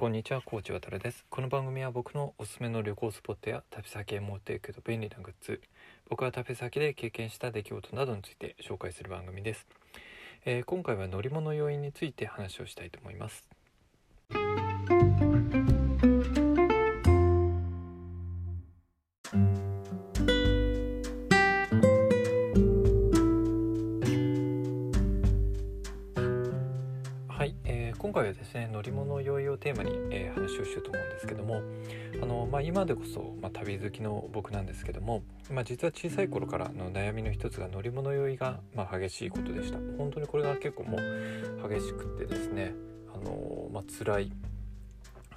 こんにちは、コーチ渡です。この番組は僕のおすすめの旅行スポットや旅先へ持っていくと便利なグッズ、僕は旅先で経験した出来事などについて紹介する番組です。えー、今回は乗り物要因について話をしたいと思います。今回はですね乗り物酔いをテーマに、えー、話をしようと思うんですけどもあの、まあ、今でこそ、まあ、旅好きの僕なんですけども、まあ、実は小さい頃からの悩みの一つが乗り物酔いが、まあ、激しいことでした本当にこれが結構もう激しくてですねあの、まあ辛い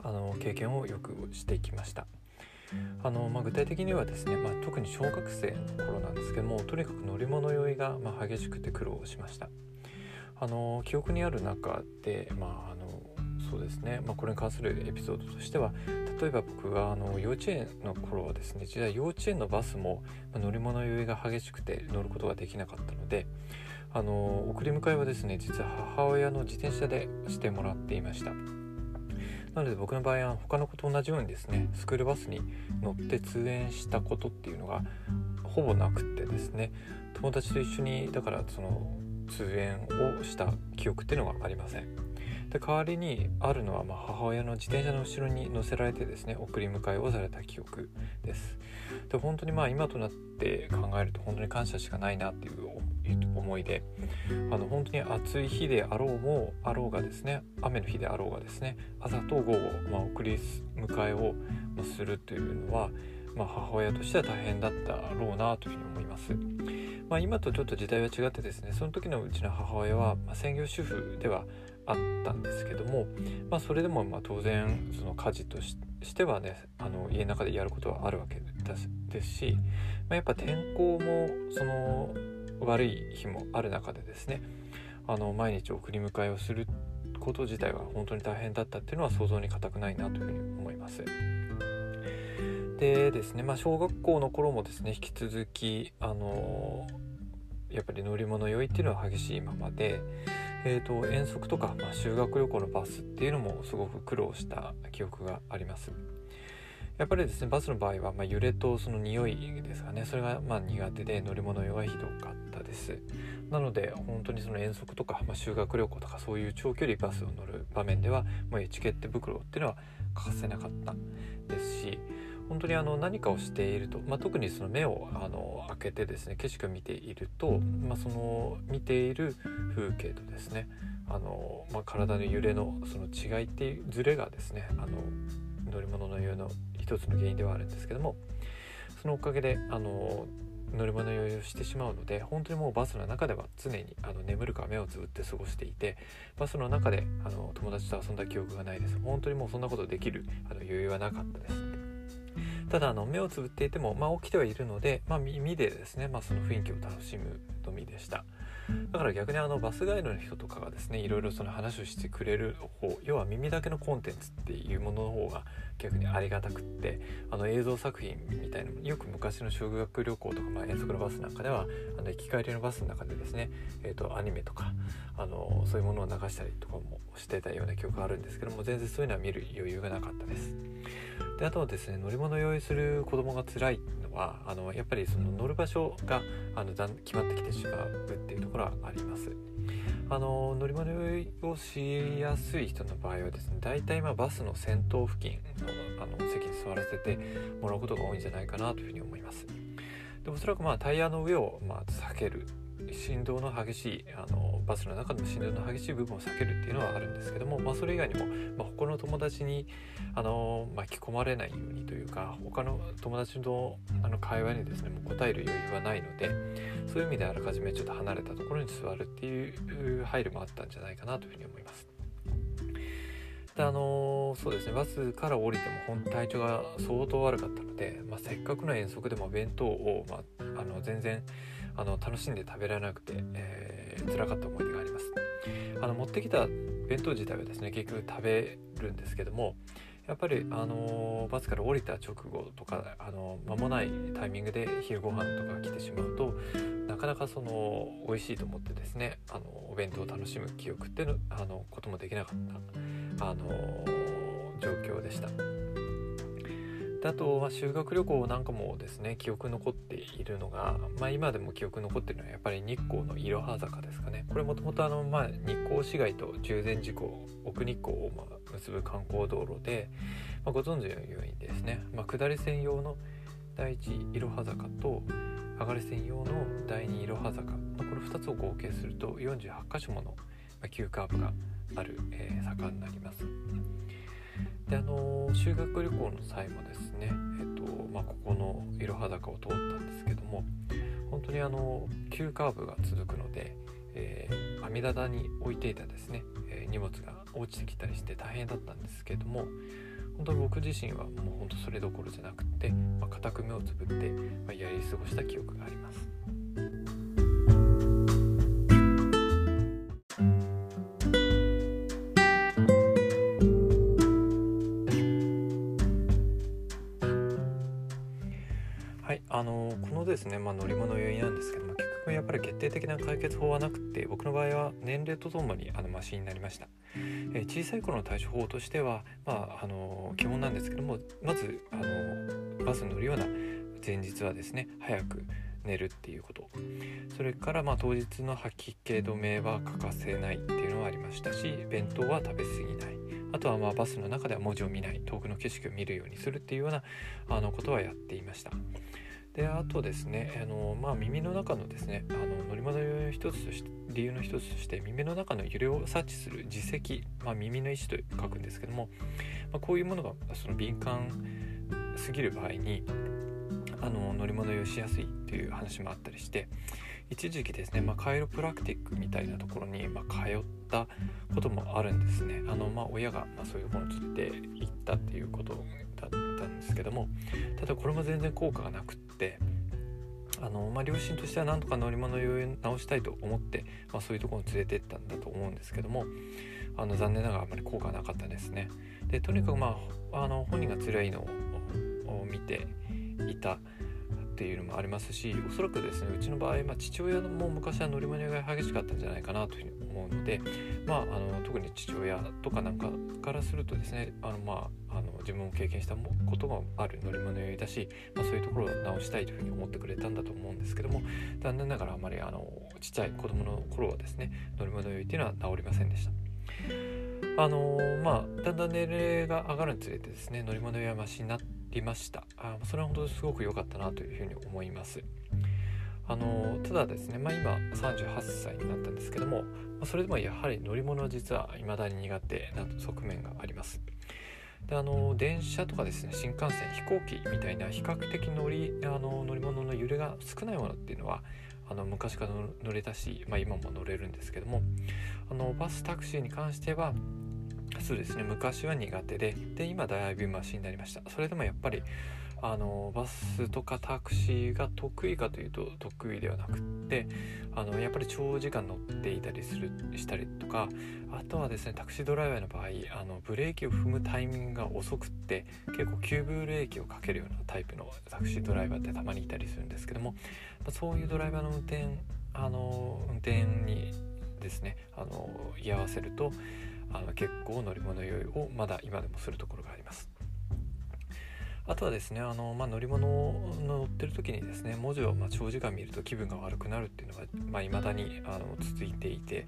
あの経験をよくしてきました。あのまあ、具体的にはですね、まあ、特に小学生の頃なんですけどもとにかく乗り物酔いが、まあ、激しくて苦労しました。あの記憶にある中で、まあ、そうですね、まあ、これに関するエピソードとしては例えば僕があの幼稚園の頃はですね実は幼稚園のバスも乗り物酔いが激しくて乗ることができなかったのであの送り迎えはですね実は母親の自転車でしてもらっていました。なので僕の場合は他の子と同じようにですねスクールバスに乗って通園したことっていうのがほぼなくてですね友達と一緒にだからその通園をした記憶っていうのがありませんで代わりにあるのはま母親の自転車の後ろに乗せられてですね送り迎えをされた記憶ですで本当にまあ今となって考えると本当に感謝しかないなっていう思いであの本当に暑い日であろうもあろうがですね雨の日であろうがですね朝と午後、まあ、送り迎えをするというのは、まあ、母親としては大変だったろうなというふうに思います。まあ、今とちょっと時代は違ってですねその時のうちの母親は、ま専業主婦ではあったんですけども、まあ、それでもま当然その家事としてはねあの家の中でやることはあるわけですし、まあ、やっぱ天候もその悪い日もある中でですねあの毎日送り迎えをすること自体は本当に大変だったっていうのは想像に難くないなというふうに思います。でですね、まあ、小学校の頃もですね引き続きあのやっぱり乗り物酔いっていうのは激しいままで、えーと、遠足とか、まあ、修学旅行のバスっていうのもすごく苦労した記憶があります。やっぱりですねバスの場合は、まあ、揺れとその匂いですかねそれがまあ苦手で乗り物酔いがひどかったですなので本当にその遠足とか、まあ、修学旅行とかそういう長距離バスを乗る場面ではもうエチケット袋っていうのは欠かせなかったですし本当にあの何かをしていると、まあ、特にその目をあの開けてですね景色を見ていると、まあ、その見ている風景とですねあの、まあ、体の揺れのその違いっていうズレがですねあの乗り物の酔いの一つの原因ではあるんですけどもそのおかげであの乗り物酔いをしてしまうので本当にもうバスの中では常にあの眠るか目をつぶって過ごしていてバスの中であの友達と遊んだ記憶がないです。本当にもうそんなことできるあの余裕はなかったです。ただあの目をつぶっていても、まあ、起きてはいるので、まあ、耳でですね、まあ、その雰囲気を楽しむのみでしただから逆にあのバスガイドの人とかがですねいろいろその話をしてくれる方要は耳だけのコンテンツっていうものの方が逆にありがたくってあの映像作品みたいなよく昔の修学旅行とか、まあ、遠足のバスなんかではあの行き帰りのバスの中でですね、えーと、アニメとかあのそういうものを流したりとかもしてたような記憶があるんですけども全然そういうのは見る余裕がなかったです。であとはですね乗り物用意する子供が辛いのはあのやっぱりその乗る場所があのだん決まってきてしまうっていうところはあります。あの乗り物酔いをしやすい人の場合はですね大体まあバスの先頭付近のあの席に座らせてもらうことが多いんじゃないかなというふうに思います。でおそらくまあタイヤの上をまあ避ける振動の激しいあのバスの中でも振動の激しい部分を避けるっていうのはあるんですけども、まあ、それ以外にも、まあ、他の友達にあの巻き込まれないようにというか他の友達のあの会話にですねもう答える余裕はないのでそういう意味であらかじめちょっと離れたところに座るっていう配慮もあったんじゃないかなというふうに思います。であのそうですねバスから降りても本体調が相当悪かったので、まあ、せっかくの遠足でも弁当を、まあ、あの全然あの楽しんで食べられなくて、えー、辛かった思い出がありますあの持ってきた弁当自体はですね結局食べるんですけどもやっぱり、あのバスから降りた直後とか、あの間もないタイミングで昼ご飯とか来てしまうとなかなかその美味しいと思ってですねあのお弁当を楽しむ記憶ってのあのこともできなかった、あの状況でした。であと、まあ、修学旅行なんかもですね記憶残っているのが、まあ、今でも記憶残っているのはやっぱり日光のいろは坂ですかねこれもともと日光市街と中禅寺湖奥日光をま結ぶ観光道路で、まあ、ご存知のようにですね、ま、下り専用の第一いろは坂と上がり専用の第二いろは坂のこの2つを合計すると48箇所もの急カーブがある、坂になります。であの修学旅行の際もですね、えっとまあ、ここのいろは坂を通ったんですけども本当にあの急カーブが続くので、えー、網棚に置いていたですね、えー、荷物が落ちてきたりして大変だったんですけども本当に僕自身はもう本当それどころじゃなくって、まあ、固く目をつぶって、まあ、やり過ごした記憶があります。ですね、まあ、乗り物酔いなんですけども結局やっぱり決定的な解決法はなくて僕の場合は年齢とともにあのマシになりました、えー、小さい頃の対処法としては、まあ、あの基本なんですけどもまずあのバスに乗るような前日はですね早く寝るっていうこと。それからまあ当日の吐き気止めは欠かせないっていうのはありましたし弁当は食べ過ぎない。あとはまあバスの中では文字を見ない。遠くの景色を見るようにするっていうようなあのことはやっていました。であとですねあの、まあ、耳の中のですねあの乗り物の一つとして理由の一つとして耳の中の揺れを察知する耳石、まあ、耳の位置と書くんですけども、まあ、こういうものがその敏感すぎる場合にあの乗り物酔いしやすいという話もあったりして一時期ですね、まあ、カイロプラクティックみたいなところに、まあ、通ったこともあるんですねあの、まあ、親が、ま、そういうものを連れて行ったっていうことだったんですけどもただこれも全然効果がなくってあの、まあ、両親としてはなんとか乗り物を直したいと思って、まあ、そういうところに連れてったんだと思うんですけどもあの残念ながらあまり効果がなかったですね。でとにかくまああの本人が辛いのを見ていたっていうのもありますしおそらくですねうちの場合、まあ、父親も昔は乗り物が激しかったんじゃないかなというふうに思うので、まあ、あの特に父親とかなんかからするとですねあの、まあ、あの自分も経験したことがある乗り物酔いだし、まあ、そういうところを直したいというふうに思ってくれたんだと思うんですけども残念ながらあまりあのちっちゃい子供の頃はですね乗り物酔いっていうのは治りませんでした。あのまあだんだん年齢が上がるにつれてですね乗り物酔いはマシになりました。あそれは本当にすごく良かったなというふうに思います。あのただですね、まあ、今38歳になったんですけどもそれでもやはり乗り物は実は未だに苦手な側面があります。であの電車とかですね新幹線飛行機みたいな比較的乗りあの乗り物の揺れが少ないものっていうのはあの昔から乗れたし、まあ、今も乗れるんですけどもあのバスタクシーに関してはそうですね昔は苦手でで今だいぶマシになりました。それでもやっぱりあのバスとかタクシーが得意かというと得意ではなくってあのやっぱり長時間乗っていたりするしたりとかあとはですねタクシードライバーの場合あのブレーキを踏むタイミングが遅くって結構急ブレーキをかけるようなタイプのタクシードライバーってたまにいたりするんですけどもまそういうドライバーの運転あの運転にですねあの居合わせるとあの結構乗り物酔いをまだ今でもするところがあります。あとはですねあの、まあ、乗り物を乗ってる時にですね文字をま長時間見ると気分が悪くなるっていうのがい、まあ、未だにあの続いていて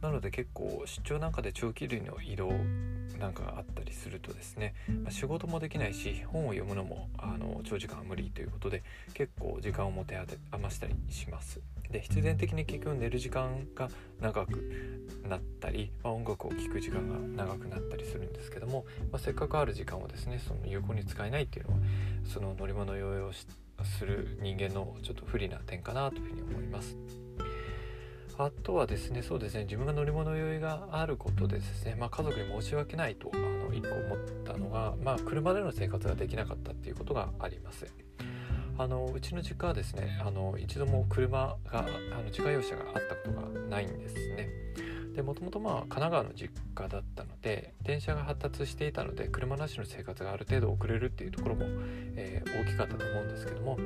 なので結構出張なんかで長期類の移動なんかがあったりするとですね、まあ、仕事もできないし本を読むのもあの長時間は無理ということで結構時間を持て余したりします。で必然的に結局寝る時間が長くなったり、まあ、音楽を聴く時間が長くなったりするんですけども、まあ、せっかくある時間をですねその有効に使えないっていうのはその乗り物用をする人間のちょっと不利な点かなというふうに思います。あとはですねそうですね自分が乗り物酔いがあることでですね、まあ、家族に申し訳ないとあの1個思ったのが、まあ、車での生活ができなかったっていうことがあります。あのうちの実家はですねあの一度も車があの自家用車があったことがないんですね。でもともとまあ神奈川の実家だったので電車が発達していたので車なしの生活がある程度遅れるっていうところも、えー、大きかったと思うんですけども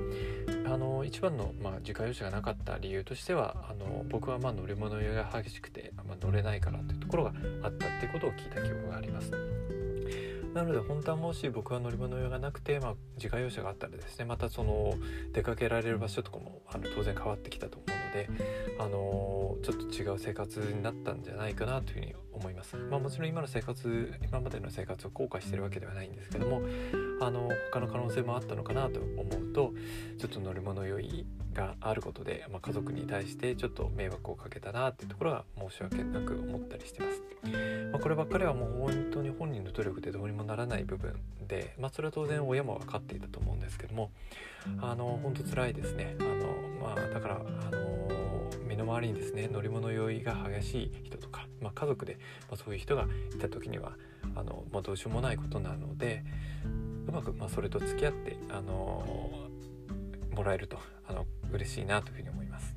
あの一番の、まあ、自家用車がなかった理由としてはあの僕はまあ乗り物酔いが激しくて、ま、乗れないからというところがあったっていうことを聞いた記憶があります。なので本当はもし僕は乗り物用がなくて、まあ、自家用車があったらですねまたその出かけられる場所とかもあの当然変わってきたと思うので、あのちょっと違う生活になったんじゃないかなというふうに思います。まあ、もちろん今の生活今までの生活を後悔してるわけではないんですけどもあの他の可能性もあったのかなと思うとちょっと乗り物酔いがあることで、まあ、家族に対してちょっと迷惑をかけたなっていうところは申し訳なく思ったりしてます。まあ、こればっかりはもう本当に本人の努力でどうにもならない部分で、まあ、それは当然親も分かっていたと思うんですけどもあの本当辛いですね。あのまあ、だからあの身の回りにですね乗り物酔いが激しい人とか、まあ、家族で、まあ、そういう人がいた時にはあの、まあ、どうしようもないことなのでうまく、まあ、それと付き合ってあのもらえるとあの嬉しいなというふうに思います。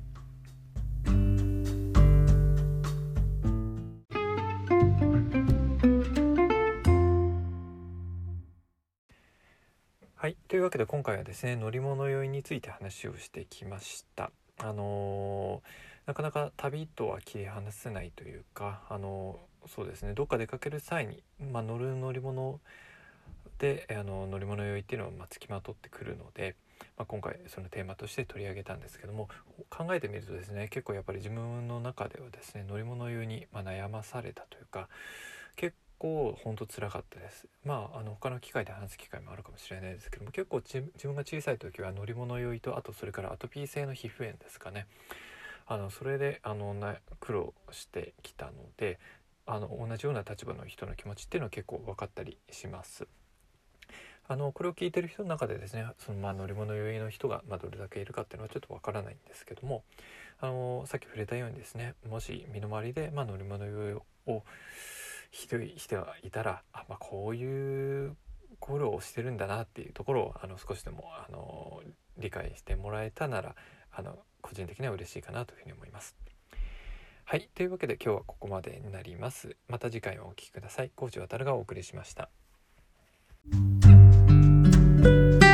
はいというわけで今回はですね乗り物酔いについて話をしてきました。あの、なかなか旅とは切り離せないというか、あの、そうですねどっか出かける際に、まあ、乗る乗り物であの乗り物酔いっていうのはまあつきまとってくるので、まあ、今回そのテーマとして取り上げたんですけども考えてみるとですね結構やっぱり自分の中ではですね乗り物酔いにま悩まされたというか結構ほんとつらかったですまああの他の機会で話す機会もあるかもしれないですけども結構自分が小さい時は乗り物酔いとあとそれからアトピー性の皮膚炎ですかねあのそれであの苦労してきたのであの同じような立場の人の気持ちっていうのは結構分かったりします。あのこれを聞いてる人の中でですねそのまあ乗り物酔いの人がまどれだけいるかっていうのはちょっとわからないんですけどもあのさっき触れたようにですねもし身の回りでまあ乗り物酔いをひどい人がいたらあ、まあ、こういう苦労をしてるんだなっていうところをあの少しでもあの理解してもらえたならあの個人的には嬉しいかなというふうに思います。はい。というわけで今日はここまでになります。また次回もお聴きください。コーチ渡がお送りしました。thank you